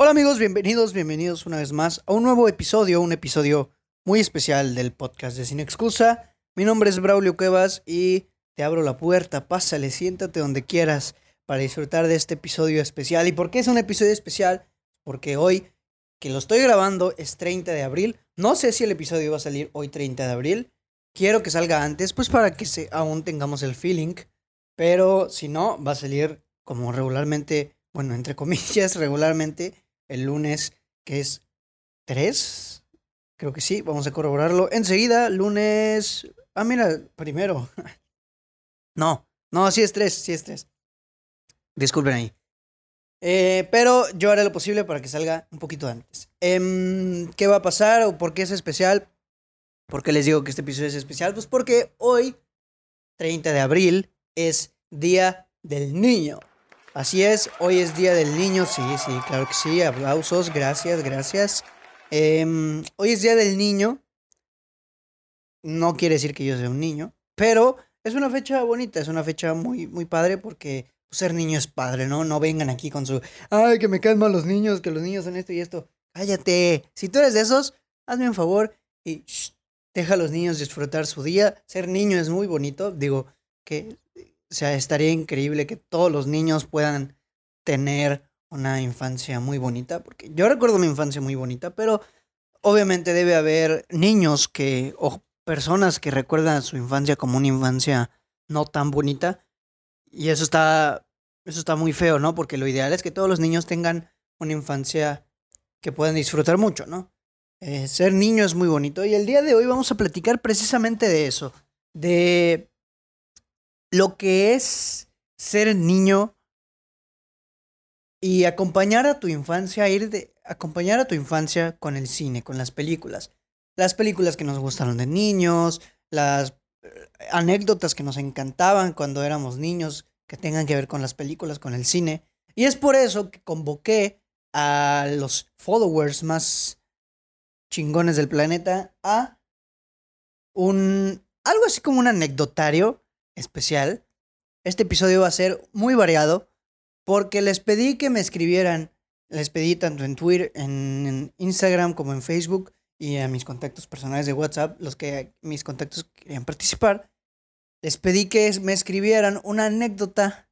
Hola amigos, bienvenidos, bienvenidos una vez más a un nuevo episodio, un episodio muy especial del podcast de Sin Excusa. Mi nombre es Braulio Cuevas y te abro la puerta, pásale, siéntate donde quieras para disfrutar de este episodio especial. ¿Y por qué es un episodio especial? Porque hoy que lo estoy grabando es 30 de abril. No sé si el episodio va a salir hoy 30 de abril. Quiero que salga antes, pues para que se, aún tengamos el feeling. Pero si no, va a salir como regularmente, bueno, entre comillas, regularmente el lunes, que es 3. Creo que sí, vamos a corroborarlo. Enseguida, lunes... Ah, mira, primero. No, no, sí es 3, sí es 3. Disculpen ahí. Eh, pero yo haré lo posible para que salga un poquito antes. Em, ¿Qué va a pasar o por qué es especial? ¿Por qué les digo que este episodio es especial? Pues porque hoy, 30 de abril, es Día del Niño. Así es, hoy es Día del Niño, sí, sí, claro que sí, aplausos, gracias, gracias. Em, hoy es Día del Niño. No quiere decir que yo sea un niño, pero es una fecha bonita, es una fecha muy, muy padre porque ser niño es padre, ¿no? No vengan aquí con su, ay, que me caen mal los niños, que los niños son esto y esto. Cállate. Si tú eres de esos, hazme un favor y deja a los niños disfrutar su día. Ser niño es muy bonito. Digo que, o sea, estaría increíble que todos los niños puedan tener una infancia muy bonita, porque yo recuerdo mi infancia muy bonita, pero obviamente debe haber niños que, o personas que recuerdan su infancia como una infancia no tan bonita, y eso está, eso está muy feo, ¿no? Porque lo ideal es que todos los niños tengan una infancia que puedan disfrutar mucho, ¿no? Eh, ser niño es muy bonito y el día de hoy vamos a platicar precisamente de eso, de lo que es ser niño y acompañar a tu infancia, ir de, acompañar a tu infancia con el cine, con las películas. Las películas que nos gustaron de niños, las eh, anécdotas que nos encantaban cuando éramos niños, que tengan que ver con las películas, con el cine. Y es por eso que convoqué a los followers más chingones del planeta a un algo así como un anecdotario especial. Este episodio va a ser muy variado porque les pedí que me escribieran, les pedí tanto en Twitter, en Instagram como en Facebook y a mis contactos personales de WhatsApp, los que mis contactos querían participar, les pedí que me escribieran una anécdota,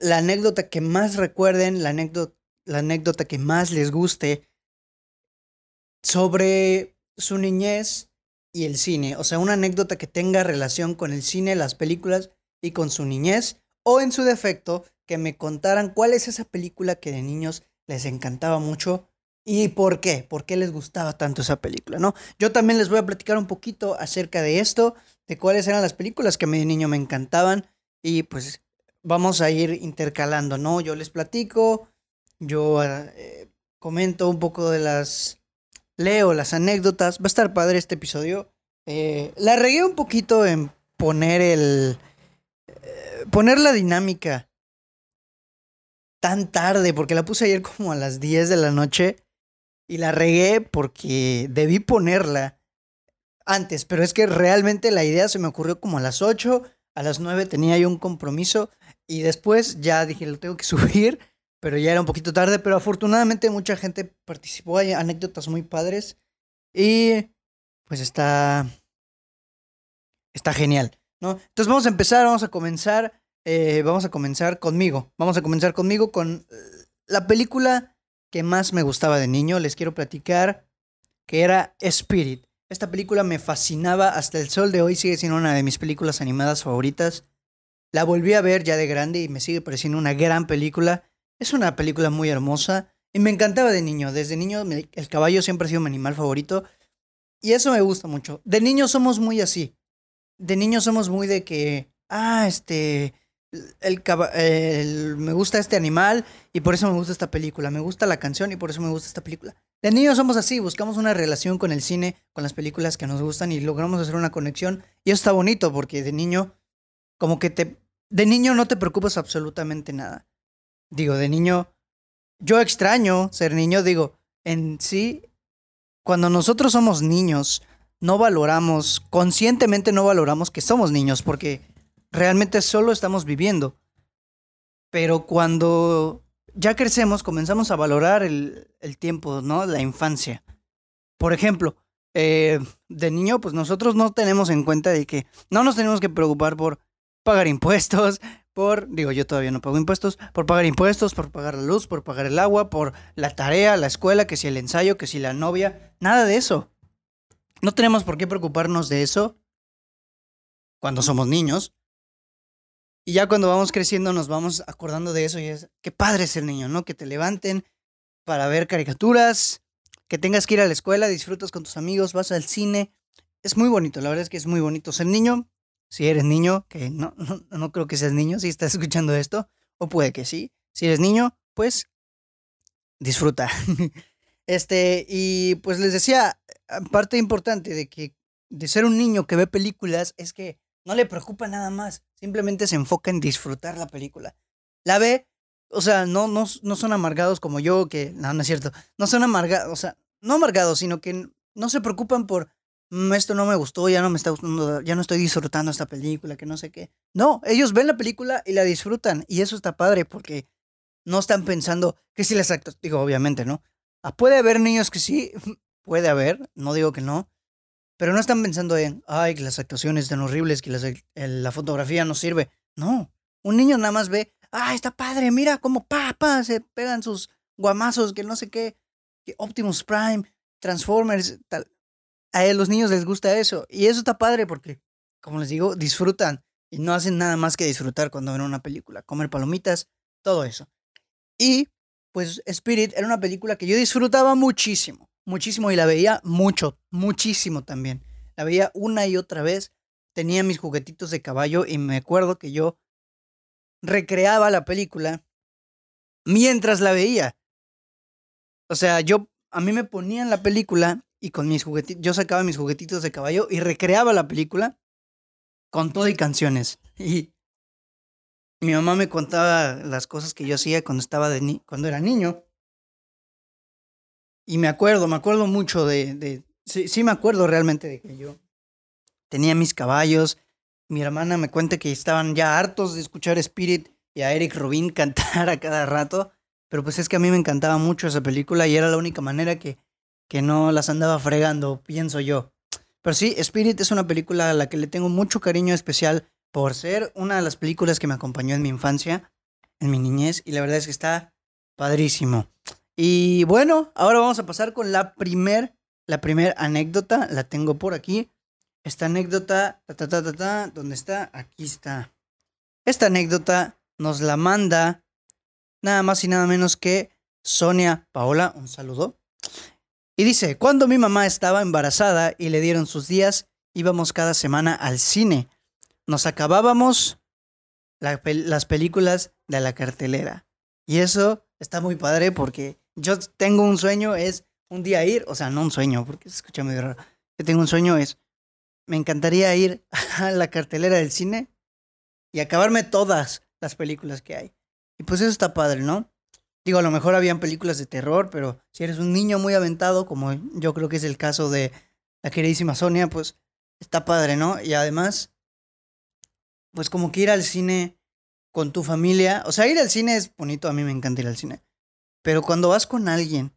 la anécdota que más recuerden, la anécdota, la anécdota que más les guste sobre su niñez y el cine. O sea, una anécdota que tenga relación con el cine, las películas y con su niñez. O en su defecto, que me contaran cuál es esa película que de niños les encantaba mucho y por qué, por qué les gustaba tanto esa película, ¿no? Yo también les voy a platicar un poquito acerca de esto, de cuáles eran las películas que a mí de niño me encantaban y pues vamos a ir intercalando, ¿no? Yo les platico, yo eh, comento un poco de las, leo las anécdotas, va a estar padre este episodio. Eh, la regué un poquito en poner el, eh, poner la dinámica tan tarde, porque la puse ayer como a las 10 de la noche y la regué porque debí ponerla antes, pero es que realmente la idea se me ocurrió como a las 8, a las 9 tenía yo un compromiso y después ya dije, lo tengo que subir, pero ya era un poquito tarde, pero afortunadamente mucha gente participó, hay anécdotas muy padres y pues está está genial, ¿no? Entonces vamos a empezar, vamos a comenzar, eh, vamos a comenzar conmigo, vamos a comenzar conmigo con la película que más me gustaba de niño, les quiero platicar, que era Spirit. Esta película me fascinaba hasta el sol de hoy, sigue siendo una de mis películas animadas favoritas. La volví a ver ya de grande y me sigue pareciendo una gran película. Es una película muy hermosa y me encantaba de niño. Desde niño el caballo siempre ha sido mi animal favorito y eso me gusta mucho. De niño somos muy así. De niño somos muy de que, ah, este, el, me gusta este animal y por eso me gusta esta película, me gusta la canción y por eso me gusta esta película. De niños somos así, buscamos una relación con el cine, con las películas que nos gustan y logramos hacer una conexión y eso está bonito porque de niño como que te de niño no te preocupas absolutamente nada. Digo, de niño yo extraño ser niño, digo, en sí cuando nosotros somos niños no valoramos conscientemente no valoramos que somos niños porque realmente solo estamos viviendo. Pero cuando ya crecemos, comenzamos a valorar el, el tiempo, ¿no? La infancia. Por ejemplo, eh, de niño, pues nosotros no tenemos en cuenta de que no nos tenemos que preocupar por pagar impuestos, por, digo, yo todavía no pago impuestos, por pagar impuestos, por pagar la luz, por pagar el agua, por la tarea, la escuela, que si el ensayo, que si la novia, nada de eso. No tenemos por qué preocuparnos de eso cuando somos niños. Y ya cuando vamos creciendo nos vamos acordando de eso y es, qué padre es el niño, ¿no? Que te levanten para ver caricaturas, que tengas que ir a la escuela, disfrutas con tus amigos, vas al cine. Es muy bonito, la verdad es que es muy bonito ser niño. Si eres niño, que no, no, creo que seas niño si estás escuchando esto, o puede que sí. Si eres niño, pues disfruta. este, y pues les decía, parte importante de que de ser un niño que ve películas es que no le preocupa nada más, simplemente se enfoca en disfrutar la película. La ve o sea, no, no, no son amargados como yo, que no, no es cierto. No son amargados, o sea, no amargados, sino que no se preocupan por esto no me gustó, ya no me está gustando, ya no estoy disfrutando esta película, que no sé qué. No, ellos ven la película y la disfrutan. Y eso está padre porque no están pensando que si las actos, digo, obviamente, ¿no? Ah, puede haber niños que sí, puede haber, no digo que no, pero no están pensando en, ay, que las actuaciones están horribles, que la fotografía no sirve. No, un niño nada más ve, ah, está padre, mira cómo pa, se pegan sus guamazos, que no sé qué, que Optimus Prime, Transformers, tal. A los niños les gusta eso. Y eso está padre porque, como les digo, disfrutan y no hacen nada más que disfrutar cuando ven una película, comer palomitas, todo eso. Y pues Spirit era una película que yo disfrutaba muchísimo, muchísimo y la veía mucho, muchísimo también. La veía una y otra vez. Tenía mis juguetitos de caballo y me acuerdo que yo recreaba la película mientras la veía. O sea, yo a mí me ponían la película y con mis juguetitos, yo sacaba mis juguetitos de caballo y recreaba la película con todo y canciones. Y mi mamá me contaba las cosas que yo hacía cuando estaba de ni cuando era niño. Y me acuerdo, me acuerdo mucho de, de sí, sí me acuerdo realmente de que yo tenía mis caballos mi hermana me cuenta que estaban ya hartos de escuchar Spirit y a Eric Rubin cantar a cada rato. Pero pues es que a mí me encantaba mucho esa película y era la única manera que, que no las andaba fregando, pienso yo. Pero sí, Spirit es una película a la que le tengo mucho cariño especial por ser una de las películas que me acompañó en mi infancia, en mi niñez, y la verdad es que está padrísimo. Y bueno, ahora vamos a pasar con la primer, la primer anécdota, la tengo por aquí. Esta anécdota, ta, ta, ta, ¿dónde está? Aquí está. Esta anécdota nos la manda nada más y nada menos que Sonia Paola. Un saludo. Y dice, cuando mi mamá estaba embarazada y le dieron sus días, íbamos cada semana al cine. Nos acabábamos las películas de la cartelera. Y eso está muy padre porque yo tengo un sueño, es un día ir, o sea, no un sueño, porque se escucha medio raro. Yo tengo un sueño, es me encantaría ir a la cartelera del cine y acabarme todas las películas que hay. Y pues eso está padre, ¿no? Digo, a lo mejor habían películas de terror, pero si eres un niño muy aventado, como yo creo que es el caso de la queridísima Sonia, pues está padre, ¿no? Y además, pues como que ir al cine con tu familia, o sea, ir al cine es bonito, a mí me encanta ir al cine, pero cuando vas con alguien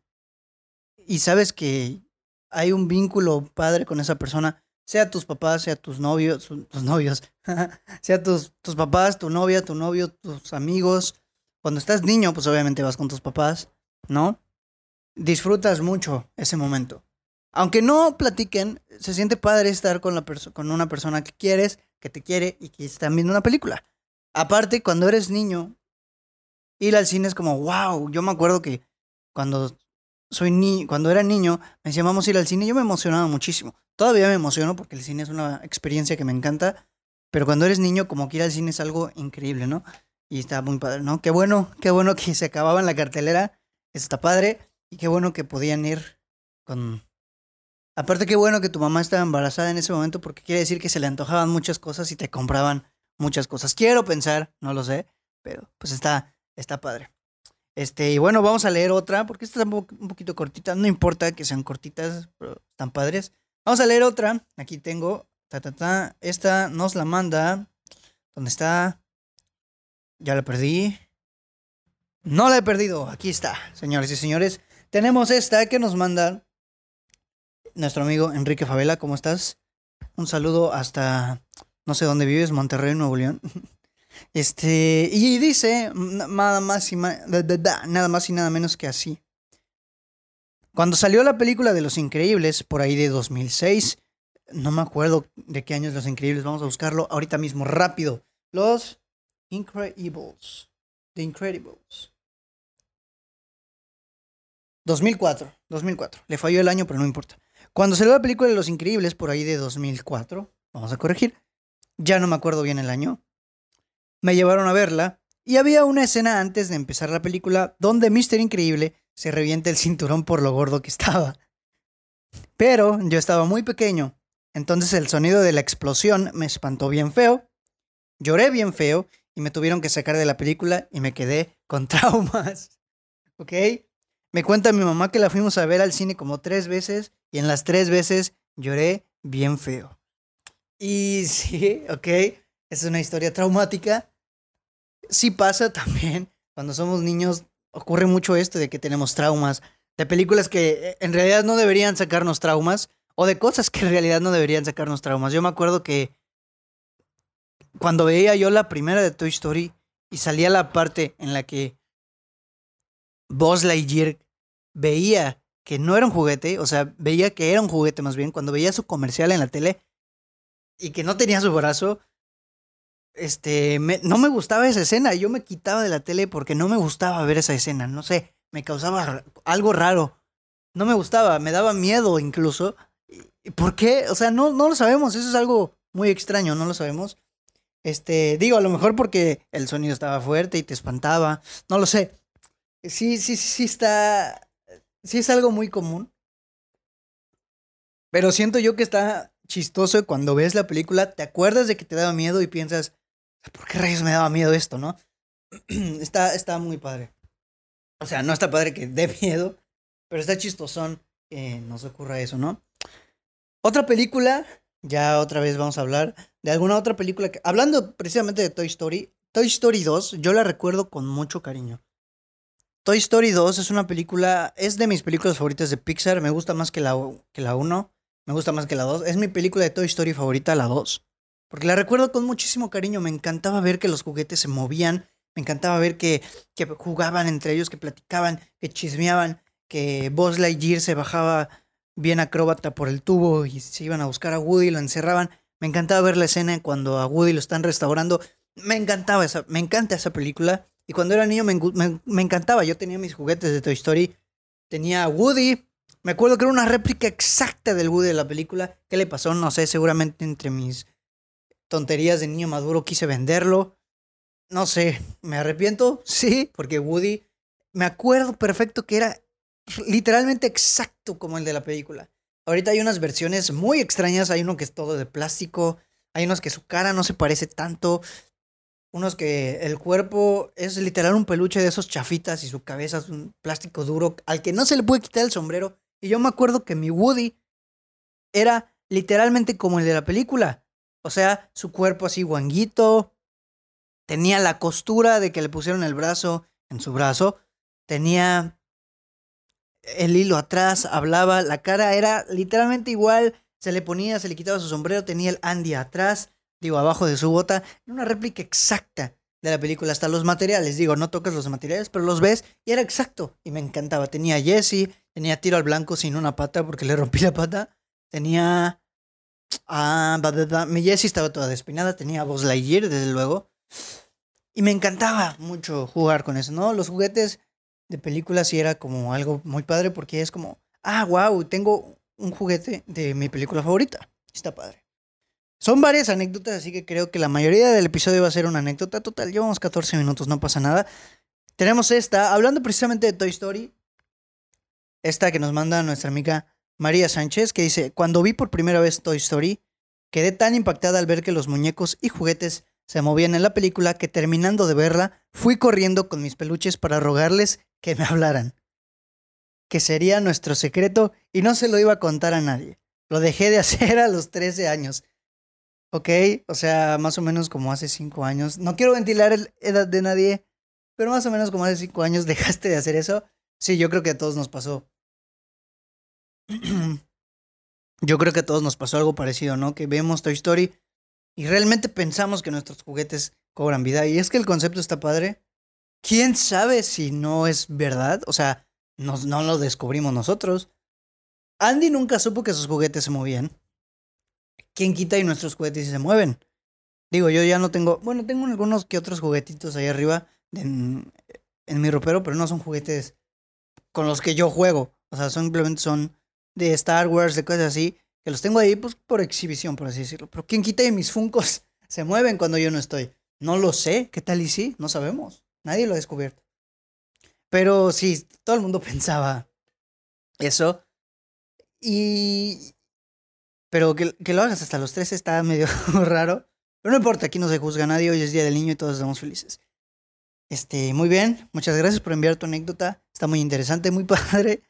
y sabes que hay un vínculo padre con esa persona, sea tus papás, sea tus novios, tus novios, sea tus, tus papás, tu novia, tu novio, tus amigos. Cuando estás niño, pues obviamente vas con tus papás, ¿no? Disfrutas mucho ese momento. Aunque no platiquen, se siente padre estar con, la con una persona que quieres, que te quiere y que están viendo una película. Aparte, cuando eres niño, ir al cine es como, wow, yo me acuerdo que cuando soy ni cuando era niño, me decían vamos a ir al cine, yo me emocionaba muchísimo. Todavía me emociono porque el cine es una experiencia que me encanta, pero cuando eres niño, como que ir al cine es algo increíble, ¿no? Y está muy padre, ¿no? Qué bueno, qué bueno que se acababa en la cartelera, está padre, y qué bueno que podían ir con... Aparte, qué bueno que tu mamá estaba embarazada en ese momento porque quiere decir que se le antojaban muchas cosas y te compraban muchas cosas. Quiero pensar, no lo sé, pero pues está, está padre. Este, y bueno, vamos a leer otra, porque esta está un poquito cortita. No importa que sean cortitas, pero están padres. Vamos a leer otra. Aquí tengo. Ta, ta, ta. Esta nos la manda. ¿Dónde está? Ya la perdí. No la he perdido. Aquí está, señores y señores. Tenemos esta que nos manda nuestro amigo Enrique Favela. ¿Cómo estás? Un saludo hasta no sé dónde vives, Monterrey, Nuevo León. Este, y dice nada más y nada más y nada menos que así. Cuando salió la película de Los Increíbles, por ahí de 2006, no me acuerdo de qué años Los Increíbles, vamos a buscarlo ahorita mismo, rápido. Los Incredibles. The Incredibles. 2004, 2004. Le falló el año, pero no importa. Cuando salió la película de Los Increíbles, por ahí de 2004, vamos a corregir, ya no me acuerdo bien el año, me llevaron a verla y había una escena antes de empezar la película donde Mr. Increíble se revienta el cinturón por lo gordo que estaba. Pero yo estaba muy pequeño, entonces el sonido de la explosión me espantó bien feo, lloré bien feo y me tuvieron que sacar de la película y me quedé con traumas. ¿Ok? Me cuenta mi mamá que la fuimos a ver al cine como tres veces y en las tres veces lloré bien feo. Y sí, ok, es una historia traumática. Sí pasa también cuando somos niños, ocurre mucho esto de que tenemos traumas, de películas que eh, en realidad no deberían sacarnos traumas o de cosas que en realidad no deberían sacarnos traumas. Yo me acuerdo que cuando veía yo la primera de Toy Story y salía la parte en la que Buzz Lightyear veía que no era un juguete, o sea, veía que era un juguete más bien, cuando veía su comercial en la tele y que no tenía su brazo, este, no me gustaba esa escena, yo me quitaba de la tele porque no me gustaba ver esa escena, no sé, me causaba algo raro, no me gustaba, me daba miedo incluso. ¿Por qué? O sea, no, no lo sabemos, eso es algo muy extraño, no lo sabemos. Este, digo, a lo mejor porque el sonido estaba fuerte y te espantaba, no lo sé. Sí, sí, sí está sí es algo muy común. Pero siento yo que está chistoso cuando ves la película, te acuerdas de que te daba miedo y piensas, ¿por qué rayos me daba miedo esto, no? está, está muy padre. O sea, no está padre que dé miedo, pero está chistosón que nos ocurra eso, ¿no? Otra película, ya otra vez vamos a hablar de alguna otra película que, hablando precisamente de Toy Story, Toy Story 2, yo la recuerdo con mucho cariño. Toy Story 2 es una película, es de mis películas favoritas de Pixar, me gusta más que la, que la 1, me gusta más que la 2, es mi película de Toy Story favorita, la 2, porque la recuerdo con muchísimo cariño, me encantaba ver que los juguetes se movían, me encantaba ver que, que jugaban entre ellos, que platicaban, que chismeaban, que Buzz Lightyear se bajaba bien acróbata por el tubo y se iban a buscar a Woody lo encerraban. Me encantaba ver la escena cuando a Woody lo están restaurando. Me encantaba esa, me encanta esa película. Y cuando era niño me, encantaba. Yo tenía mis juguetes de Toy Story. Tenía Woody. Me acuerdo que era una réplica exacta del Woody de la película. ¿Qué le pasó? No sé. Seguramente entre mis tonterías de niño maduro quise venderlo. No sé. ¿Me arrepiento? Sí, porque Woody. Me acuerdo perfecto que era literalmente exacto como el de la película. Ahorita hay unas versiones muy extrañas. Hay uno que es todo de plástico. Hay unos que su cara no se parece tanto unos que el cuerpo es literal un peluche de esos chafitas y su cabeza es un plástico duro al que no se le puede quitar el sombrero. Y yo me acuerdo que mi Woody era literalmente como el de la película. O sea, su cuerpo así guanguito, tenía la costura de que le pusieron el brazo en su brazo, tenía el hilo atrás, hablaba, la cara era literalmente igual, se le ponía, se le quitaba su sombrero, tenía el Andy atrás, digo, abajo de su bota, una réplica exacta de la película, hasta los materiales, digo, no tocas los materiales, pero los ves y era exacto y me encantaba. Tenía Jesse, tenía tiro al blanco sin una pata porque le rompí la pata, tenía... Ah, mi Jessie estaba toda despinada, tenía voz Lightyear, desde luego. Y me encantaba mucho jugar con eso, ¿no? Los juguetes de películas sí era como algo muy padre porque es como, ah, wow, tengo un juguete de mi película favorita. Está padre. Son varias anécdotas, así que creo que la mayoría del episodio va a ser una anécdota. Total, llevamos 14 minutos, no pasa nada. Tenemos esta, hablando precisamente de Toy Story, esta que nos manda nuestra amiga María Sánchez, que dice, cuando vi por primera vez Toy Story, quedé tan impactada al ver que los muñecos y juguetes se movían en la película que terminando de verla, fui corriendo con mis peluches para rogarles que me hablaran. Que sería nuestro secreto y no se lo iba a contar a nadie. Lo dejé de hacer a los 13 años. Ok, o sea, más o menos como hace cinco años. No quiero ventilar la edad de nadie, pero más o menos como hace cinco años dejaste de hacer eso. Sí, yo creo que a todos nos pasó. yo creo que a todos nos pasó algo parecido, ¿no? Que vemos Toy Story y realmente pensamos que nuestros juguetes cobran vida. Y es que el concepto está padre. ¿Quién sabe si no es verdad? O sea, no lo descubrimos nosotros. Andy nunca supo que sus juguetes se movían. ¿Quién quita y nuestros juguetes se mueven? Digo, yo ya no tengo. Bueno, tengo algunos que otros juguetitos ahí arriba en, en mi ropero, pero no son juguetes con los que yo juego. O sea, simplemente son de Star Wars, de cosas así, que los tengo ahí pues por exhibición, por así decirlo. Pero ¿quién quita y mis funcos se mueven cuando yo no estoy? No lo sé. ¿Qué tal y sí? No sabemos. Nadie lo ha descubierto. Pero sí, todo el mundo pensaba eso. Y... Pero que, lo hagas hasta los tres está medio raro. Pero no importa, aquí no se juzga nadie, hoy es Día del Niño y todos estamos felices. Este, muy bien, muchas gracias por enviar tu anécdota. Está muy interesante, muy padre.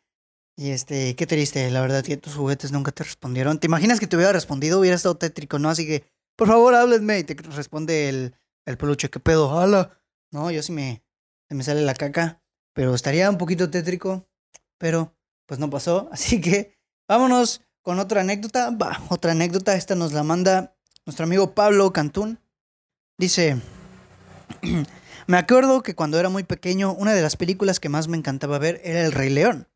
Y este, qué triste, la verdad, que tus juguetes nunca te respondieron. ¿Te imaginas que te hubiera respondido? Hubiera estado tétrico, ¿no? Así que, por favor, háblenme. Y te responde el, el peluche, ¿qué pedo? ¡Hala! No, yo sí me, me sale la caca. Pero estaría un poquito tétrico. Pero, pues no pasó. Así que, vámonos con otra anécdota. Va, otra anécdota. Esta nos la manda nuestro amigo Pablo Cantún. Dice. Me acuerdo que cuando era muy pequeño, una de las películas que más me encantaba ver era El Rey León.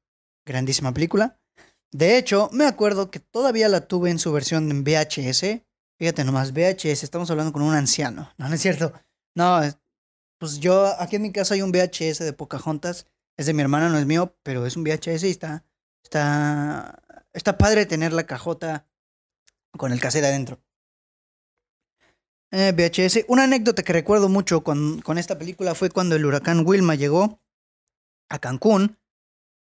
Grandísima película. De hecho, me acuerdo que todavía la tuve en su versión en VHS. Fíjate nomás, VHS, estamos hablando con un anciano. No, no es cierto. No, pues yo, aquí en mi casa hay un VHS de Pocahontas. Es de mi hermana, no es mío, pero es un VHS y está, está, está padre tener la cajota con el cassette adentro. Eh, VHS. Una anécdota que recuerdo mucho con, con esta película fue cuando el huracán Wilma llegó a Cancún.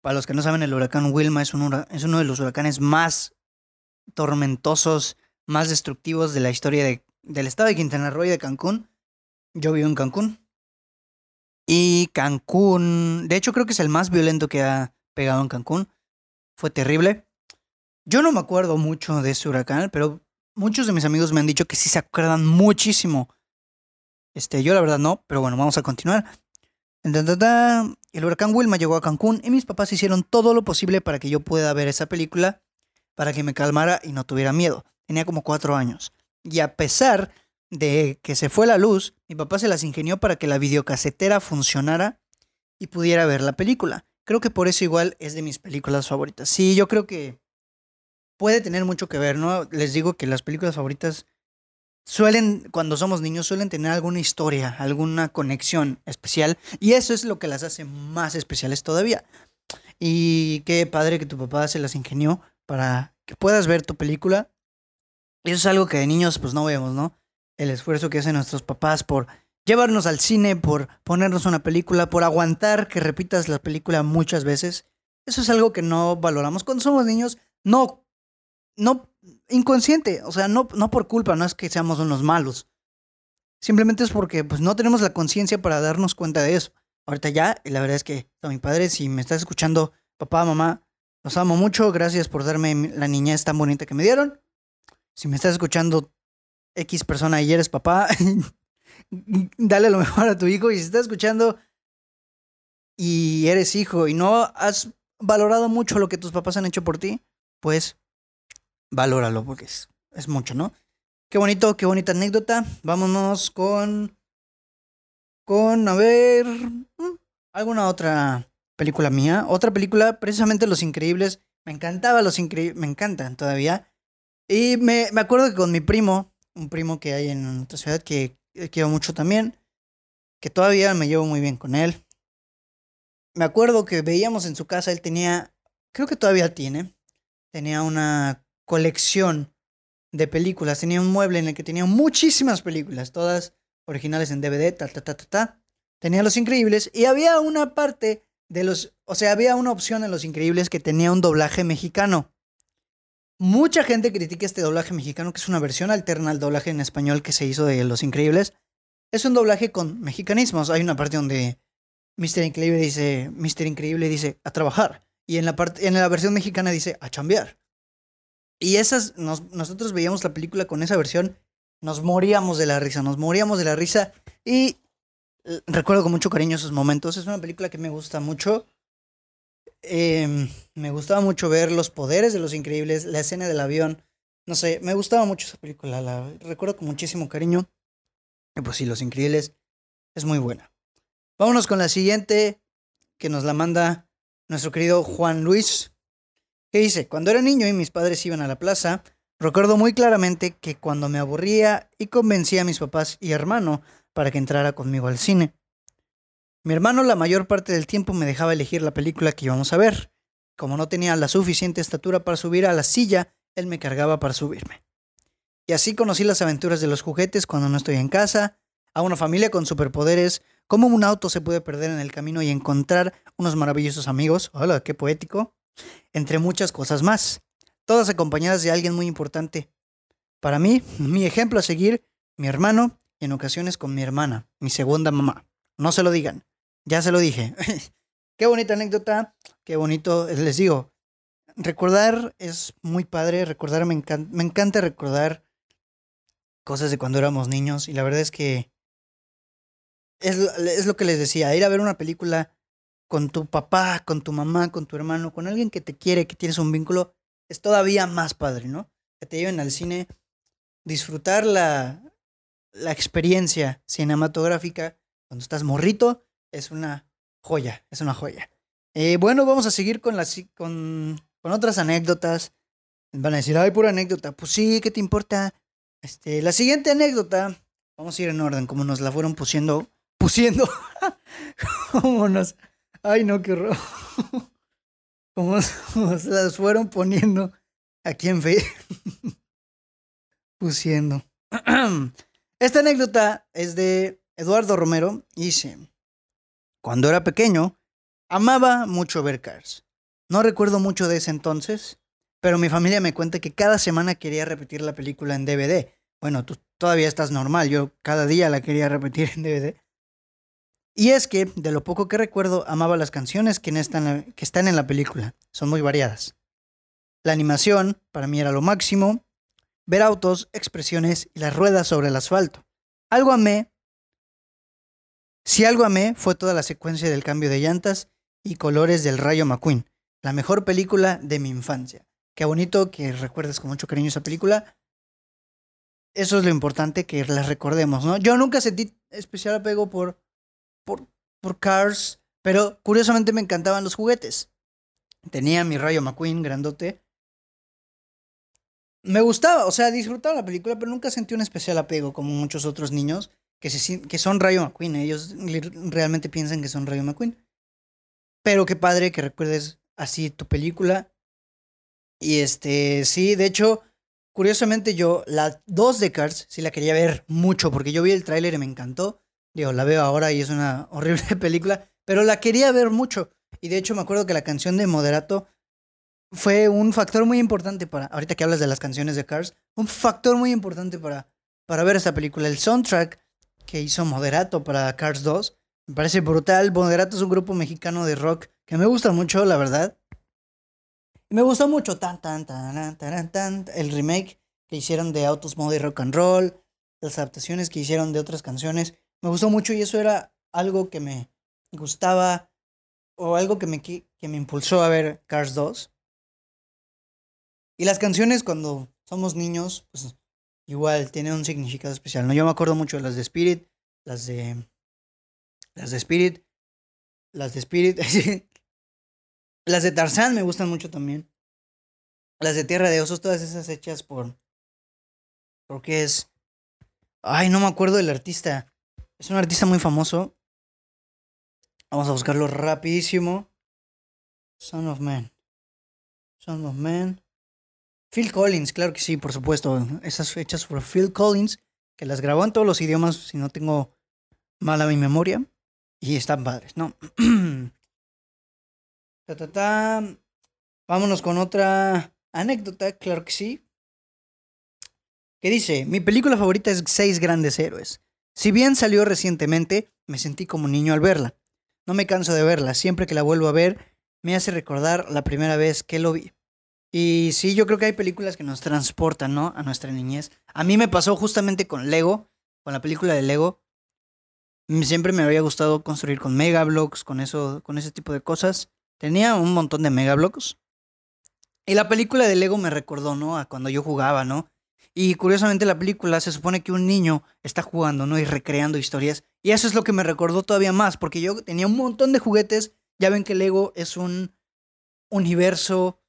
Para los que no saben, el huracán Wilma es, un es uno de los huracanes más tormentosos, más destructivos de la historia de, del estado de Quintana Roo y de Cancún. Yo vivo en Cancún. Y Cancún, de hecho creo que es el más violento que ha pegado en Cancún. Fue terrible. Yo no me acuerdo mucho de ese huracán, pero muchos de mis amigos me han dicho que sí se acuerdan muchísimo. Este, yo la verdad no, pero bueno, vamos a continuar. El huracán Wilma llegó a Cancún y mis papás hicieron todo lo posible para que yo pueda ver esa película, para que me calmara y no tuviera miedo. Tenía como cuatro años. Y a pesar de que se fue la luz, mi papá se las ingenió para que la videocasetera funcionara y pudiera ver la película. Creo que por eso igual es de mis películas favoritas. Sí, yo creo que puede tener mucho que ver, ¿no? Les digo que las películas favoritas suelen, cuando somos niños, suelen tener alguna historia, alguna conexión especial. Y eso es lo que las hace más especiales todavía. Y qué padre que tu papá se las ingenió para que puedas ver tu película. Eso es algo que de niños pues no vemos, ¿no? El esfuerzo que hacen nuestros papás por llevarnos al cine, por ponernos una película, por aguantar que repitas la película muchas veces. Eso es algo que no valoramos cuando somos niños. No no inconsciente, o sea, no, no por culpa, no es que seamos unos malos. Simplemente es porque pues no tenemos la conciencia para darnos cuenta de eso. Ahorita ya, y la verdad es que a mi padre, si me estás escuchando, papá, mamá, los amo mucho, gracias por darme la niñez tan bonita que me dieron. Si me estás escuchando X persona y eres papá, dale lo mejor a tu hijo. Y si estás escuchando y eres hijo y no has valorado mucho lo que tus papás han hecho por ti, pues valóralo porque es, es mucho, ¿no? Qué bonito, qué bonita anécdota. Vámonos con. Con, a ver. Mm, alguna otra película mía. Otra película, precisamente Los Increíbles. Me encantaba Los Increíbles. Me encantan todavía. Y me, me, acuerdo que con mi primo, un primo que hay en otra ciudad que quiero mucho también, que todavía me llevo muy bien con él. Me acuerdo que veíamos en su casa, él tenía, creo que todavía tiene, tenía una colección de películas. Tenía un mueble en el que tenía muchísimas películas, todas originales en DVD, ta, ta, ta, ta, ta. Tenía Los Increíbles y había una parte de los, o sea, había una opción en Los Increíbles que tenía un doblaje mexicano. Mucha gente critica este doblaje mexicano, que es una versión alterna al doblaje en español que se hizo de Los Increíbles. Es un doblaje con mexicanismos. Hay una parte donde Mr. Increíble dice. Increíble dice, a trabajar. Y en la, parte, en la versión mexicana dice, a chambear. Y esas, nosotros veíamos la película con esa versión, nos moríamos de la risa, nos moríamos de la risa. Y recuerdo con mucho cariño esos momentos. Es una película que me gusta mucho. Em, me gustaba mucho ver los poderes de los increíbles, la escena del avión. No sé, me gustaba mucho esa película. La recuerdo con muchísimo cariño. Y pues sí, Los Increíbles es muy buena. Vámonos con la siguiente que nos la manda nuestro querido Juan Luis. Que dice, cuando era niño y mis padres iban a la plaza, recuerdo muy claramente que cuando me aburría y convencía a mis papás y hermano para que entrara conmigo al cine. Mi hermano la mayor parte del tiempo me dejaba elegir la película que íbamos a ver. Como no tenía la suficiente estatura para subir a la silla, él me cargaba para subirme. Y así conocí las aventuras de los juguetes cuando no estoy en casa, a una familia con superpoderes, cómo un auto se puede perder en el camino y encontrar unos maravillosos amigos, hola, qué poético, entre muchas cosas más, todas acompañadas de alguien muy importante. Para mí, mi ejemplo a seguir, mi hermano y en ocasiones con mi hermana, mi segunda mamá. No se lo digan, ya se lo dije. qué bonita anécdota, qué bonito, les digo, recordar es muy padre, recordar me, me encanta recordar cosas de cuando éramos niños y la verdad es que es, es lo que les decía, ir a ver una película con tu papá, con tu mamá, con tu hermano, con alguien que te quiere, que tienes un vínculo, es todavía más padre, ¿no? Que te lleven al cine, disfrutar la, la experiencia cinematográfica cuando estás morrito, es una joya, es una joya. Eh, bueno, vamos a seguir con, las, con, con otras anécdotas. Van a decir, ay, pura anécdota. Pues sí, ¿qué te importa? Este, la siguiente anécdota, vamos a ir en orden, como nos la fueron pusiendo, pusiendo, como nos, ay no, qué horror, como nos las fueron poniendo aquí en fe, pusiendo. Esta anécdota es de Eduardo Romero y dice, cuando era pequeño, amaba mucho ver Cars. No recuerdo mucho de ese entonces, pero mi familia me cuenta que cada semana quería repetir la película en DVD. Bueno, tú todavía estás normal, yo cada día la quería repetir en DVD. Y es que, de lo poco que recuerdo, amaba las canciones que, están, en la película. Son muy variadas. La animación, para mí, era lo máximo. Ver autos, expresiones y las ruedas sobre el asfalto. Algo amé. Si algo amé, fue toda la secuencia del cambio de llantas y colores del Rayo McQueen. La mejor película de mi infancia. Qué bonito que recuerdes con mucho cariño esa película. Eso es lo importante que las recordemos, ¿no? Yo nunca sentí especial apego por, por, por Cars, pero curiosamente me encantaban los juguetes. Tenía mi Rayo McQueen grandote. Me gustaba, o sea, disfrutaba la película, pero nunca sentí un especial apego como muchos otros niños que, son Rayo McQueen. Ellos realmente piensan que son Rayo McQueen. Pero qué padre que recuerdes así tu película y este, sí, de hecho, curiosamente yo, la 2 de Cars, sí la quería ver mucho, porque yo vi el tráiler y me encantó. Digo, la veo ahora y es una horrible película, pero la quería ver mucho. Y de hecho me acuerdo que la canción de Moderato fue un factor muy importante para, ahorita que hablas de las canciones de Cars, un factor muy importante para, para ver esta película. El soundtrack que hizo Moderato para Cars 2 me parece brutal. Moderato es un grupo mexicano de rock que me gusta mucho, la verdad. Me gustó mucho tan, tan, tan, tan, tan, el remake que hicieron de Autos Mode y Rock and Roll, las adaptaciones que hicieron de otras canciones. Me gustó mucho y eso era algo que me gustaba o algo que me, que me impulsó a ver Cars 2. Y las canciones cuando somos niños, pues igual tienen un significado especial. ¿no? Yo me acuerdo mucho de las de Spirit, las de... Las de Spirit, las de Spirit, Las de Tarzán me gustan mucho también. Las de Tierra de Osos, todas esas hechas por. Porque es. Ay, no me acuerdo del artista. Es un artista muy famoso. Vamos a buscarlo rapidísimo. Son of Man. Son of Man. Phil Collins, claro que sí, por supuesto. Esas fechas por Phil Collins, que las grabó en todos los idiomas, si no tengo mala mi memoria. Y están padres, ¿no? Vámonos con otra anécdota, claro que sí. Que dice, mi película favorita es Seis Grandes Héroes. Si bien salió recientemente, me sentí como niño al verla. No me canso de verla, siempre que la vuelvo a ver, me hace recordar la primera vez que lo vi. Y sí, yo creo que hay películas que nos transportan, ¿no? A nuestra niñez. A mí me pasó justamente con Lego, con la película de Lego. Siempre me había gustado construir con megablocks, con eso, con ese tipo de cosas. Tenía un montón de megablocks. Y la película de Lego me recordó, ¿no? A cuando yo jugaba, ¿no? Y curiosamente la película se supone que un niño está jugando, ¿no? Y recreando historias. Y eso es lo que me recordó todavía más, porque yo tenía un montón de juguetes. Ya ven que Lego es un universo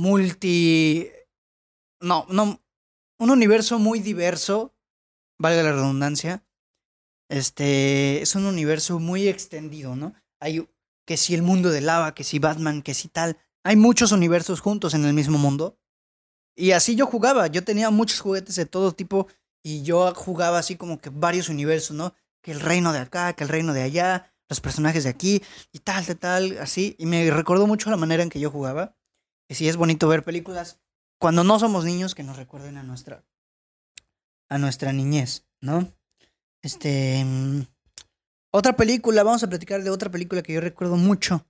multi... No, no. Un universo muy diverso, valga la redundancia. Este, es un universo muy extendido, ¿no? Hay que si el mundo de lava, que si Batman, que si tal. Hay muchos universos juntos en el mismo mundo. Y así yo jugaba, yo tenía muchos juguetes de todo tipo y yo jugaba así como que varios universos, ¿no? Que el reino de acá, que el reino de allá, los personajes de aquí y tal, tal, tal, así. Y me recordó mucho la manera en que yo jugaba. Y sí es bonito ver películas cuando no somos niños que nos recuerden a nuestra a nuestra niñez, ¿no? Este mm, otra película, vamos a platicar de otra película que yo recuerdo mucho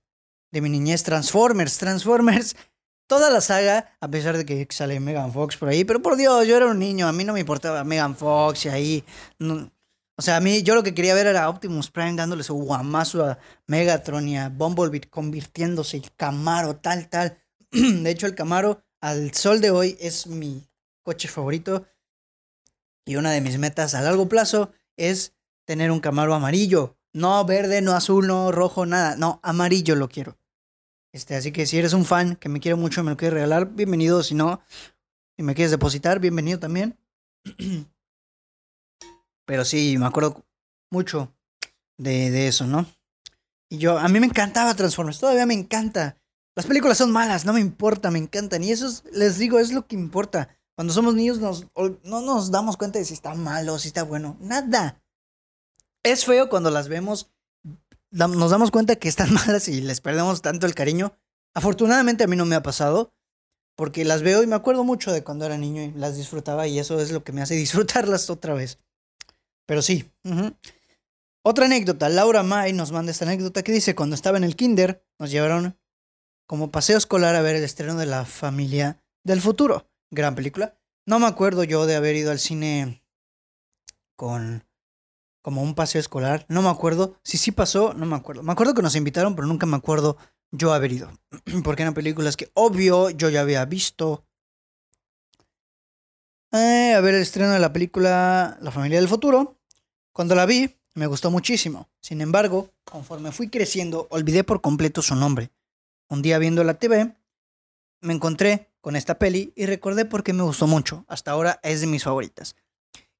de mi niñez, Transformers, Transformers toda la saga, a pesar de que sale Megan Fox por ahí, pero por Dios, yo era un niño, a mí no me importaba Megan Fox y ahí. o sea, a mí yo lo que quería ver era Optimus Prime dándole su guamazo a Megatron y a Bumblebee convirtiéndose el Camaro, tal, tal. De hecho, el Camaro al sol de hoy es mi coche favorito y una de mis metas a largo plazo es tener un Camaro amarillo. No verde, no azul, no rojo, nada. No, amarillo lo quiero. Este, así que si eres un fan que me quiere mucho me lo quieres regalar, bienvenido. Si no, si me quieres depositar, bienvenido también. Pero sí, me acuerdo mucho de, de eso, ¿no? Y yo, a mí me encantaba Transformers, todavía me encanta. Las películas son malas, no me importa, me encantan. Y eso les digo, es lo que importa. Cuando somos niños no nos damos cuenta de si está malo, si está bueno. Nada. Es feo cuando las vemos nos damos cuenta que están malas y les perdemos tanto el cariño. Afortunadamente a mí no me ha pasado, porque las veo y me acuerdo mucho de cuando era niño y las disfrutaba y eso es lo que me hace disfrutarlas otra vez. Pero sí. Otra anécdota, Laura May nos manda esta anécdota que dice, cuando estaba en el kinder, nos llevaron como paseo escolar a ver el estreno de La familia del futuro. Gran película. No me acuerdo yo de haber ido al cine con como un paseo escolar. No me acuerdo. Si sí pasó, no me acuerdo. Me acuerdo que nos invitaron, pero nunca me acuerdo yo haber ido. Porque eran películas que, obvio, yo ya había visto. Eh, a ver el estreno de la película La familia del futuro. Cuando la vi, me gustó muchísimo. Sin embargo, conforme fui creciendo, olvidé por completo su nombre. Un día viendo la TV, me encontré con esta peli y recordé por qué me gustó mucho. Hasta ahora es de mis favoritas.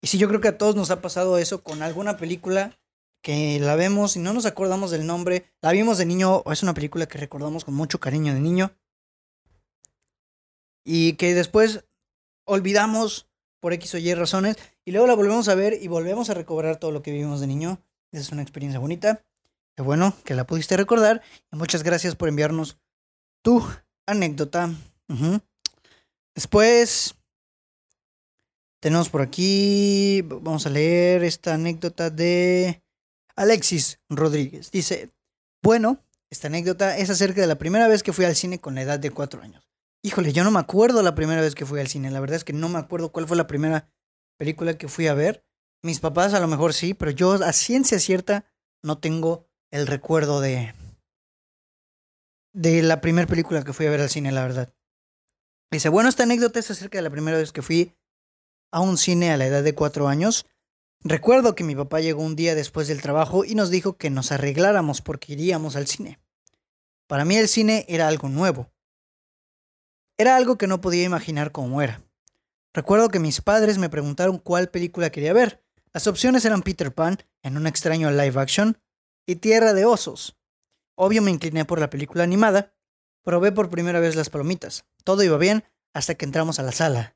Y sí, yo creo que a todos nos ha pasado eso con alguna película que la vemos y no nos acordamos del nombre. La vimos de niño o es una película que recordamos con mucho cariño de niño. Y que después olvidamos por X o Y razones y luego la volvemos a ver y volvemos a recobrar todo lo que vivimos de niño. Es una experiencia bonita. Qué bueno que la pudiste recordar. Y muchas gracias por enviarnos tu anécdota. Después tenemos por aquí, vamos a leer esta anécdota de Alexis Rodríguez. Dice, bueno, esta anécdota es acerca de la primera vez que fui al cine con la edad de cuatro años. Híjole, yo no me acuerdo la primera vez que fui al cine. La verdad es que no me acuerdo cuál fue la primera película que fui a ver. Mis papás a lo mejor sí, pero yo a ciencia cierta no tengo el recuerdo de de la primera película que fui a ver al cine, la verdad. Dice, bueno, esta anécdota es acerca de la primera vez que fui a un cine a la edad de cuatro años. Recuerdo que mi papá llegó un día después del trabajo y nos dijo que nos arregláramos porque iríamos al cine. Para mí el cine era algo nuevo. Era algo que no podía imaginar cómo era. Recuerdo que mis padres me preguntaron cuál película quería ver. Las opciones eran Peter Pan, en un extraño live action, y Tierra de Osos. Obvio me incliné por la película animada. Probé por primera vez las palomitas. Todo iba bien hasta que entramos a la sala.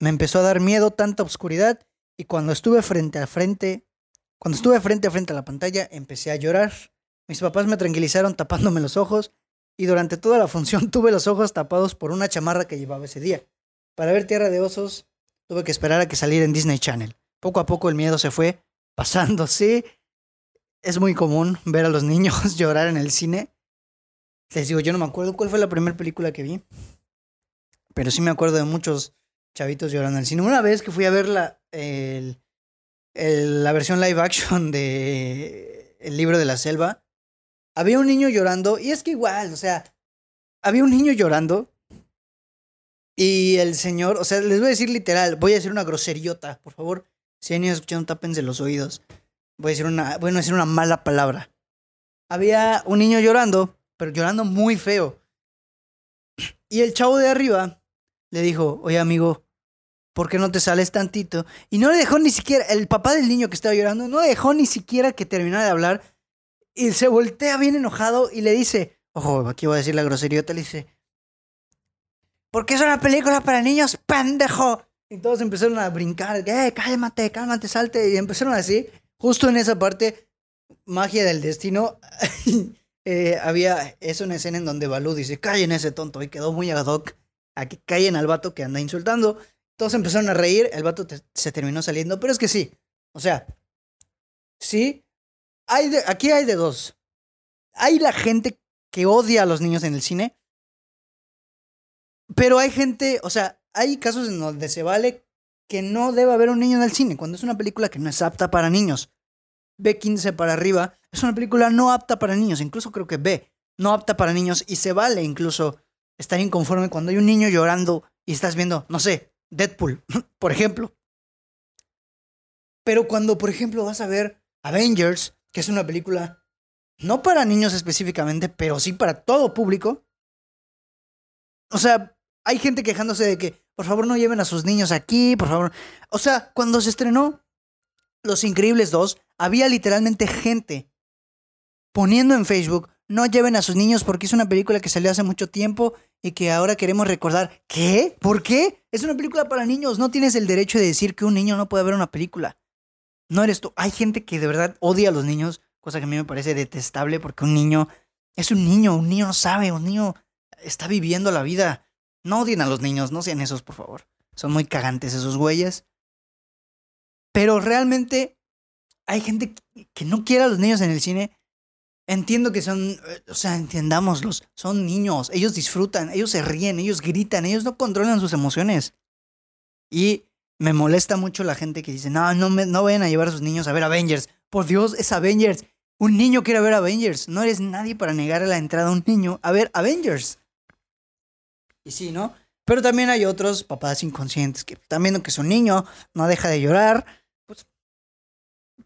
Me empezó a dar miedo tanta oscuridad y cuando estuve frente a frente, cuando estuve frente a frente a la pantalla, empecé a llorar. Mis papás me tranquilizaron tapándome los ojos y durante toda la función tuve los ojos tapados por una chamarra que llevaba ese día. Para ver Tierra de Osos tuve que esperar a que saliera en Disney Channel. Poco a poco el miedo se fue pasando, sí. Es muy común ver a los niños llorar en el cine. Les digo, yo no me acuerdo cuál fue la primera película que vi, pero sí me acuerdo de muchos chavitos llorando en el cine. Una vez que fui a ver la, la versión live action de El libro de la selva, había un niño llorando, y es que igual, o sea, había un niño llorando y el señor, o sea, les voy a decir literal, voy a decir una groseriota, por favor. Si hay niños escuchando, tápense los oídos. Voy a decir una, decir una mala palabra. Había un niño llorando, pero llorando muy feo. Y el chavo de arriba le dijo, oye amigo, ¿por qué no te sales tantito? Y no le dejó ni siquiera, el papá del niño que estaba llorando, no dejó ni siquiera que terminara de hablar. Y se voltea bien enojado y le dice, ojo, aquí voy a decir la groseriota, le dice, porque es una película para niños, pendejo. Y todos empezaron a brincar, eh, cálmate, cálmate, salte. Y empezaron así. Justo en esa parte, magia del destino, eh, había eso una escena en donde Balú dice, callen ese tonto. Y quedó muy ad hoc a que callen al vato que anda insultando. Todos empezaron a reír, el vato se terminó saliendo. Pero es que sí, o sea, sí, hay de, aquí hay de dos. Hay la gente que odia a los niños en el cine pero hay gente, o sea, hay casos en donde se vale que no debe haber un niño en el cine, cuando es una película que no es apta para niños. B15 para arriba es una película no apta para niños, incluso creo que B, no apta para niños y se vale incluso estar inconforme cuando hay un niño llorando y estás viendo, no sé, Deadpool, por ejemplo. Pero cuando, por ejemplo, vas a ver Avengers, que es una película no para niños específicamente, pero sí para todo público, o sea, hay gente quejándose de que, por favor, no lleven a sus niños aquí, por favor. O sea, cuando se estrenó Los Increíbles 2, había literalmente gente poniendo en Facebook, no lleven a sus niños porque es una película que salió hace mucho tiempo y que ahora queremos recordar. ¿Qué? ¿Por qué? Es una película para niños. No tienes el derecho de decir que un niño no puede ver una película. No eres tú. Hay gente que de verdad odia a los niños, cosa que a mí me parece detestable porque un niño es un niño, un niño sabe, un niño está viviendo la vida. No odien a los niños, no sean esos, por favor. Son muy cagantes esos güeyes. Pero realmente hay gente que no quiere a los niños en el cine. Entiendo que son, eh, o sea, entendámoslos, son niños, ellos disfrutan, ellos se ríen, ellos gritan, ellos no controlan sus emociones. Y me molesta mucho la gente que dice, no, no, me, no vayan a llevar a sus niños a ver Avengers. Por Dios, es Avengers. Un niño quiere ver Avengers. No eres nadie para negar la entrada a un niño a ver Avengers. Y sí, ¿no? Pero también hay otros papás inconscientes que también que su niño no deja de llorar. Pues,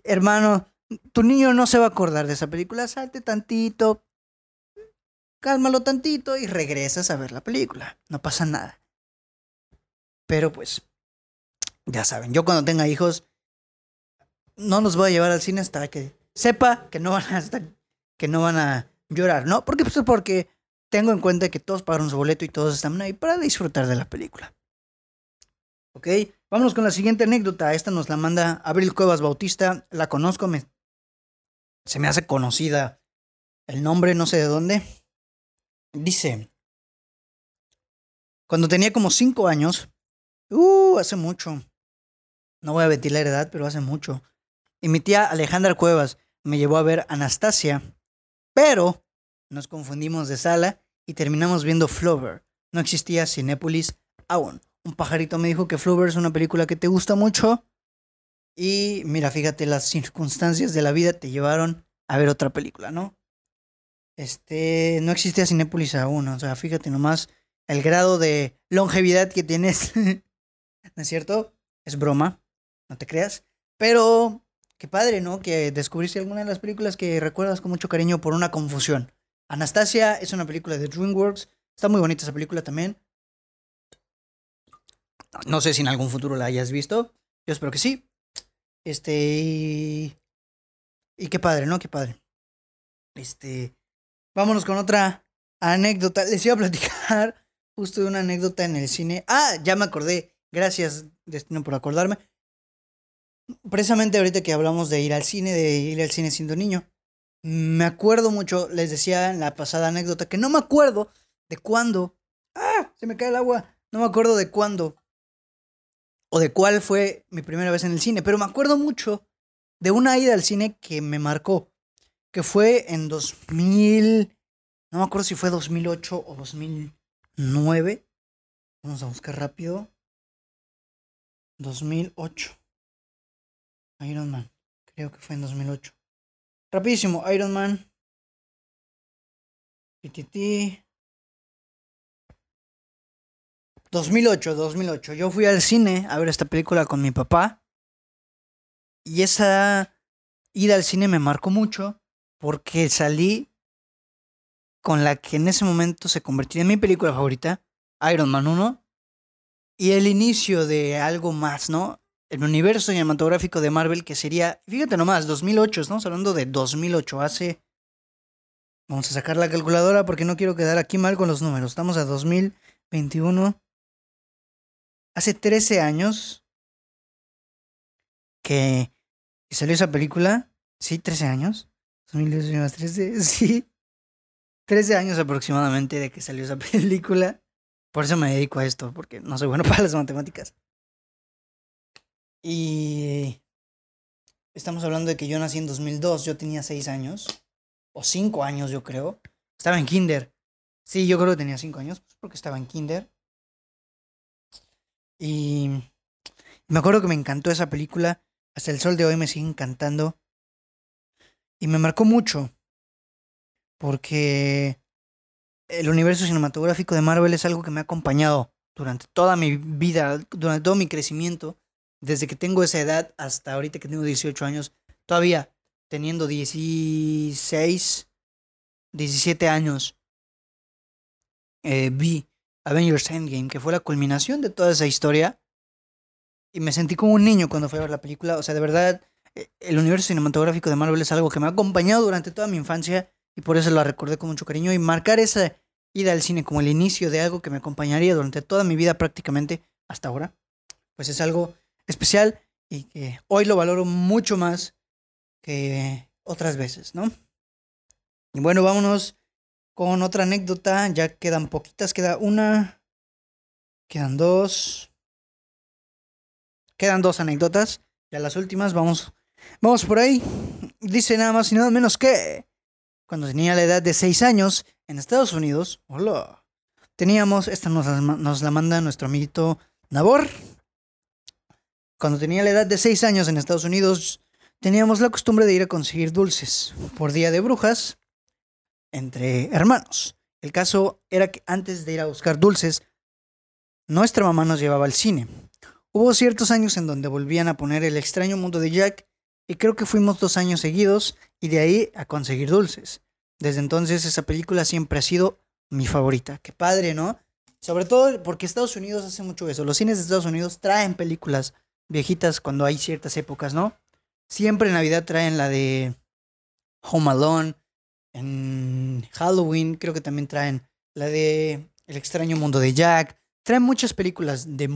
hermano, tu niño no se va a acordar de esa película. Salte tantito, cálmalo tantito y regresas a ver la película. No pasa nada. Pero pues, ya saben, yo cuando tenga hijos, no los voy a llevar al cine hasta que sepa que no van a, hasta que no van a llorar, ¿no? Porque, pues, porque tengo en cuenta que todos pagaron su boleto y todos están ahí para disfrutar de la película. Ok, vámonos con la siguiente anécdota. Esta nos la manda Abril Cuevas Bautista. La conozco, me... se me hace conocida el nombre, no sé de dónde. Dice, cuando tenía como cinco años, uh, hace mucho, no voy a ventilar edad, pero hace mucho, y mi tía Alejandra Cuevas me llevó a ver Anastasia, pero nos confundimos de sala y terminamos viendo Flover. No existía Cinépolis aún. Un pajarito me dijo que Flover es una película que te gusta mucho. Y mira, fíjate, las circunstancias de la vida te llevaron a ver otra película, ¿no? Este, no existía Cinépolis aún, o sea, fíjate nomás el grado de longevidad que tienes. ¿No es cierto? Es broma, no te creas. Pero, qué padre, ¿no? Que descubriste alguna de las películas que recuerdas con mucho cariño por una confusión. Anastasia es una película de DreamWorks. Está muy bonita esa película también. No sé si en algún futuro la hayas visto. Yo espero que sí. Este. Y, qué padre, ¿no? Qué padre. Este. Vámonos con otra anécdota. Les iba a platicar justo de una anécdota en el cine. Ah, ya me acordé. Gracias, Destino, por acordarme. Precisamente ahorita que hablamos de ir al cine, de ir al cine siendo niño me acuerdo mucho, les decía en la pasada anécdota, que no me acuerdo de cuándo. ¡Ah! Se me cae el agua. No me acuerdo de cuándo. O de cuál fue mi primera vez en el cine. Pero me acuerdo mucho de una ida al cine que me marcó. Que fue en 2000. No me acuerdo si fue 2008 o 2009. Vamos a buscar rápido. 2008. Iron Man. Creo que fue en 2008. Rapidísimo, Iron Man. PTT. 2008, 2008. Yo fui al cine a ver esta película con mi papá. Y esa ida al cine me marcó mucho porque salí con la que en ese momento se convertiría en mi película favorita, Iron Man 1, y el inicio de algo más, ¿no? El universo cinematográfico de Marvel que sería, fíjate nomás, 2008, estamos hablando de 2008, hace... Vamos a sacar la calculadora porque no quiero quedar aquí mal con los números. Estamos a 2021. Hace 13 años que salió esa película. Sí, 13 años. 2010 13, sí. 13 años aproximadamente de que salió esa película. Por eso me dedico a esto, porque no soy bueno para las matemáticas. Y estamos hablando de que yo nací en 2002, yo tenía 6 años, o 5 años yo creo. Estaba en kinder. Sí, yo creo que tenía 5 años, pues, porque estaba en kinder. Y me acuerdo que me encantó esa película. Hasta el sol de hoy me sigue encantando. Y me marcó mucho. Porque el universo cinematográfico de Marvel es algo que me ha acompañado durante toda mi vida, durante todo mi crecimiento, desde que tengo esa edad hasta ahorita que tengo 18 años, todavía teniendo 16, 17 años, eh, vi Avengers Endgame, que fue la culminación de toda esa historia. Y me sentí como un niño cuando fui a ver la película. O sea, de verdad, eh, el universo cinematográfico de Marvel es algo que me ha acompañado durante toda mi infancia y por eso la recordé con mucho cariño. Y marcar esa ida al cine como el inicio de algo que me acompañaría durante toda mi vida prácticamente hasta ahora, pues es algo especial y que hoy lo valoro mucho más que otras veces, ¿no? Y bueno, vámonos con otra anécdota. Ya quedan poquitas, queda una, quedan dos, quedan dos anécdotas. Ya las últimas, vamos, vamos por ahí. Dice nada más y nada menos que cuando tenía la edad de 6 años en Estados Unidos, hola, teníamos, esta nos nos la manda nuestro amiguito Nabor. Cuando tenía la edad de 6 años en Estados Unidos, teníamos la costumbre de ir a conseguir dulces por día de brujas entre hermanos. El caso era que antes de ir a buscar dulces, nuestra mamá nos llevaba al cine. Hubo ciertos años en donde volvían a poner El extraño mundo de Jack y creo que fuimos dos años seguidos y de ahí a conseguir dulces. Desde entonces esa película siempre ha sido mi favorita. Qué padre, ¿no? Sobre todo porque Estados Unidos hace mucho eso. Los cines de Estados Unidos traen películas viejitas cuando hay ciertas épocas, ¿no? Siempre en Navidad traen la de Home Alone. En Halloween creo que también traen la de El extraño mundo de Jack. Traen muchas películas de,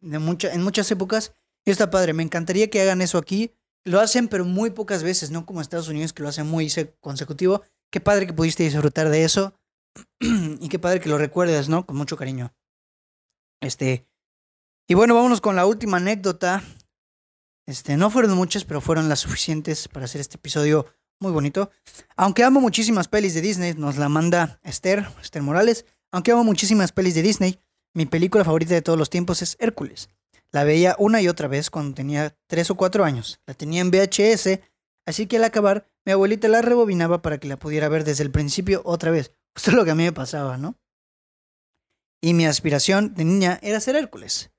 de en muchas épocas. Y está padre. Me encantaría que hagan eso aquí. Lo hacen, pero muy pocas veces, no como Estados Unidos que lo hacen muy consecutivo. Qué padre que pudiste disfrutar de eso. y qué padre que lo recuerdes, ¿no? Con mucho cariño. Este. Y bueno, vámonos con la última anécdota. Este, no fueron muchas, pero fueron las suficientes para hacer este episodio muy bonito. Aunque amo muchísimas pelis de Disney, nos la manda Esther, Esther Morales. Aunque amo muchísimas pelis de Disney, mi película favorita de todos los tiempos es Hércules. La veía una y otra vez cuando tenía 3 o 4 años. La tenía en VHS, así que al acabar, mi abuelita la rebobinaba para que la pudiera ver desde el principio otra vez. Es lo que a mí me pasaba, ¿no? Y mi aspiración de niña era ser Hércules.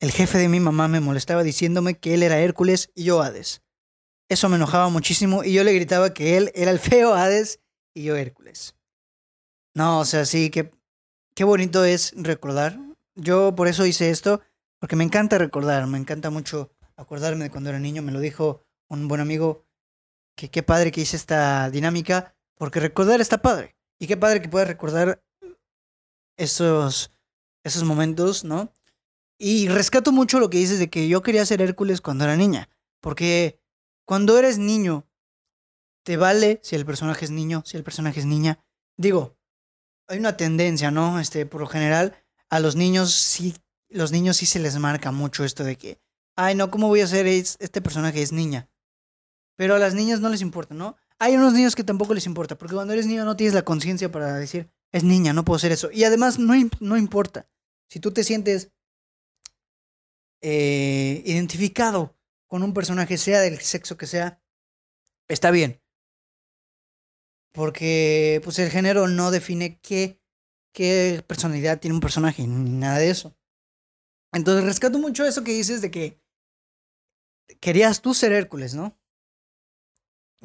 El jefe de mi mamá me molestaba diciéndome que él era Hércules y yo Hades. Eso me enojaba muchísimo y yo le gritaba que él era el feo Hades y yo Hércules. No, o sea, sí, que qué bonito es recordar. Yo por eso hice esto, porque me encanta recordar, me encanta mucho acordarme de cuando era niño. Me lo dijo un buen amigo, que qué padre que hice esta dinámica, porque recordar está padre. Y qué padre que puedas recordar esos, esos momentos, ¿no? Y rescato mucho lo que dices de que yo quería ser Hércules cuando era niña. Porque cuando eres niño, te vale si el personaje es niño, si el personaje es niña. Digo, hay una tendencia, ¿no? Este, por lo general, a los niños sí, los niños sí se les marca mucho esto de que, ay, no, ¿cómo voy a ser este personaje es niña? Pero a las niñas no les importa, ¿no? Hay unos niños que tampoco les importa, porque cuando eres niño no tienes la conciencia para decir, es niña, no puedo ser eso. Y además no, no importa. Si tú te sientes eh, identificado con un personaje, sea del sexo que sea, está bien. Porque pues el género no define qué, qué personalidad tiene un personaje, ni nada de eso. Entonces rescato mucho eso que dices de que querías tú ser Hércules, ¿no?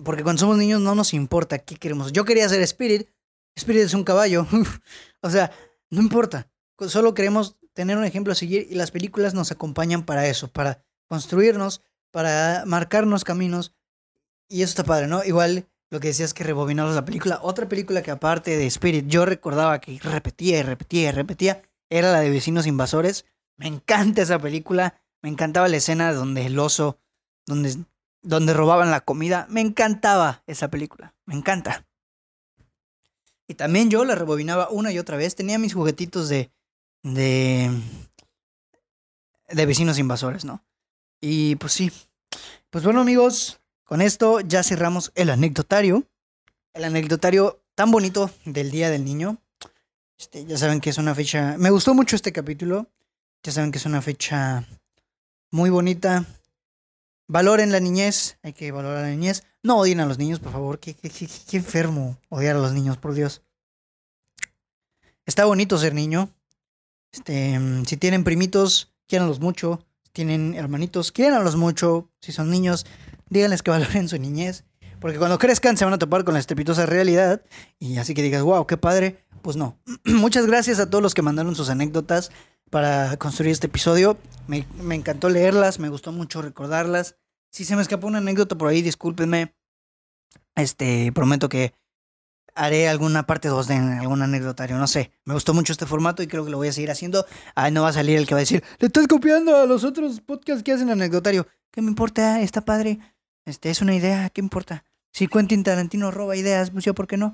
Porque cuando somos niños no nos importa qué queremos. Yo quería ser Spirit. Spirit es un caballo. o sea, no importa. Solo queremos tener un ejemplo a seguir y las películas nos acompañan para eso, para construirnos, para marcarnos caminos. Y eso está padre, ¿no? Igual lo que decías que rebobinamos la película. Otra película que aparte de Spirit yo recordaba que repetía y repetía y repetía era la de Vecinos Invasores. Me encanta esa película. Me encantaba la escena donde el oso, donde, donde robaban la comida. Me encantaba esa película. Me encanta. Y también yo la rebobinaba una y otra vez. Tenía mis juguetitos de. De. de vecinos invasores, ¿no? Y pues sí. Pues bueno, amigos, con esto ya cerramos el anecdotario. El anecdotario tan bonito del Día del Niño. Este, ya saben que es una fecha. Me gustó mucho este capítulo. Ya saben que es una fecha muy bonita. Valoren la niñez, hay que valorar la niñez. No odien a los niños, por favor. Qué, qué, enfermo odiar a los niños, por Dios. Está bonito ser niño. Este, si tienen primitos, quieranlos mucho. Si tienen hermanitos, quieranlos mucho. Si son niños, díganles que valoren su niñez. Porque cuando crezcan se van a topar con la estrepitosa realidad. Y así que digas, wow, qué padre. Pues no. Muchas gracias a todos los que mandaron sus anécdotas para construir este episodio. Me, encantó leerlas, me gustó mucho recordarlas. Si se me escapó una anécdota por ahí, discúlpenme. Este, prometo que haré alguna parte 2 de algún anecdotario, no sé. Me gustó mucho este formato y creo que lo voy a seguir haciendo. Ahí no va a salir el que va a decir, le estás copiando a los otros podcasts que hacen anecdotario. ¿Qué me importa? Está padre. Este, es una idea, ¿qué importa? Si Quentin Tarantino roba ideas, pues yo, ¿por qué no?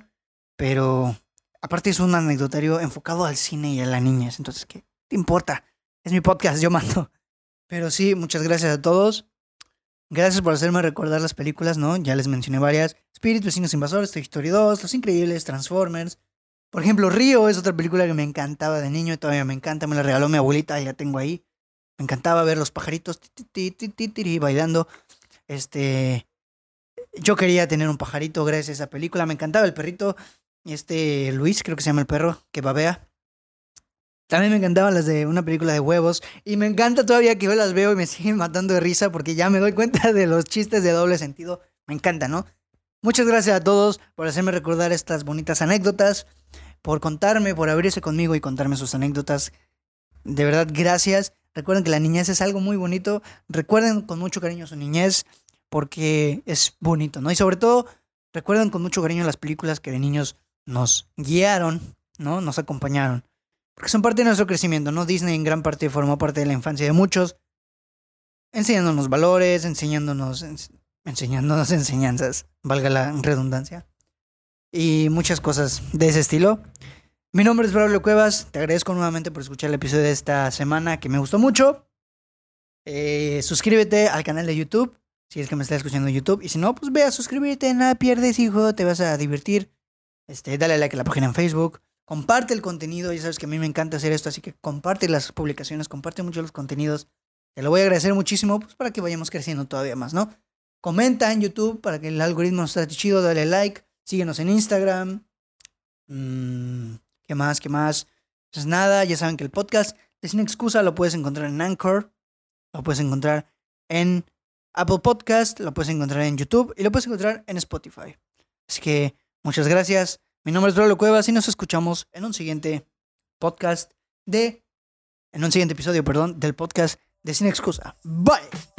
Pero, aparte es un anecdotario enfocado al cine y a la niñez, entonces, ¿qué, te importa? Es mi podcast, yo mando. Pero sí, muchas gracias a todos. Gracias por hacerme recordar las películas, ¿no? Ya les mencioné varias. Spirit, Vecinos Invasores, Toy Story 2, Los Increíbles, Transformers. Por ejemplo, Río es otra película que me encantaba de niño y todavía me encanta. Me la regaló mi abuelita y la tengo ahí. Me encantaba ver los pajaritos bailando. Este. Yo quería tener un pajarito gracias a esa película. Me encantaba el perrito. Este Luis, creo que se llama el perro, que babea. También me encantaban las de una película de huevos. Y me encanta todavía que yo las veo y me siguen matando de risa porque ya me doy cuenta de los chistes de doble sentido. Me encanta, ¿no? Muchas gracias a todos por hacerme recordar estas bonitas anécdotas, por contarme, por abrirse conmigo y contarme sus anécdotas. De verdad, gracias. Recuerden que la niñez es algo muy bonito. Recuerden con mucho cariño su niñez porque es bonito, ¿no? Y sobre todo, recuerden con mucho cariño las películas que de niños nos guiaron, ¿no? Nos acompañaron. Porque son parte de nuestro crecimiento, ¿no? Disney en gran parte formó parte de la infancia de muchos, enseñándonos valores, enseñándonos, enseñándonos enseñanzas, valga la redundancia, y muchas cosas de ese estilo. Mi nombre es Braulio Cuevas, te agradezco nuevamente por escuchar el episodio de esta semana que me gustó mucho. Eh, suscríbete al canal de YouTube, si es que me estás escuchando en YouTube, y si no, pues ve a suscribirte, nada pierdes, hijo, te vas a divertir. Este, dale like a la página en Facebook. Comparte el contenido, ya sabes que a mí me encanta hacer esto, así que comparte las publicaciones, comparte mucho los contenidos. Te lo voy a agradecer muchísimo pues, para que vayamos creciendo todavía más, ¿no? Comenta en YouTube para que el algoritmo nos trate chido, dale like, síguenos en Instagram. Mm, ¿Qué más? ¿Qué más? Pues nada, ya saben que el podcast de Sin Excusa lo puedes encontrar en Anchor, lo puedes encontrar en Apple Podcast, lo puedes encontrar en YouTube y lo puedes encontrar en Spotify. Así que muchas gracias. Mi nombre es Braulio Cuevas y nos escuchamos en un siguiente podcast de. En un siguiente episodio, perdón, del podcast de Sin Excusa. Bye.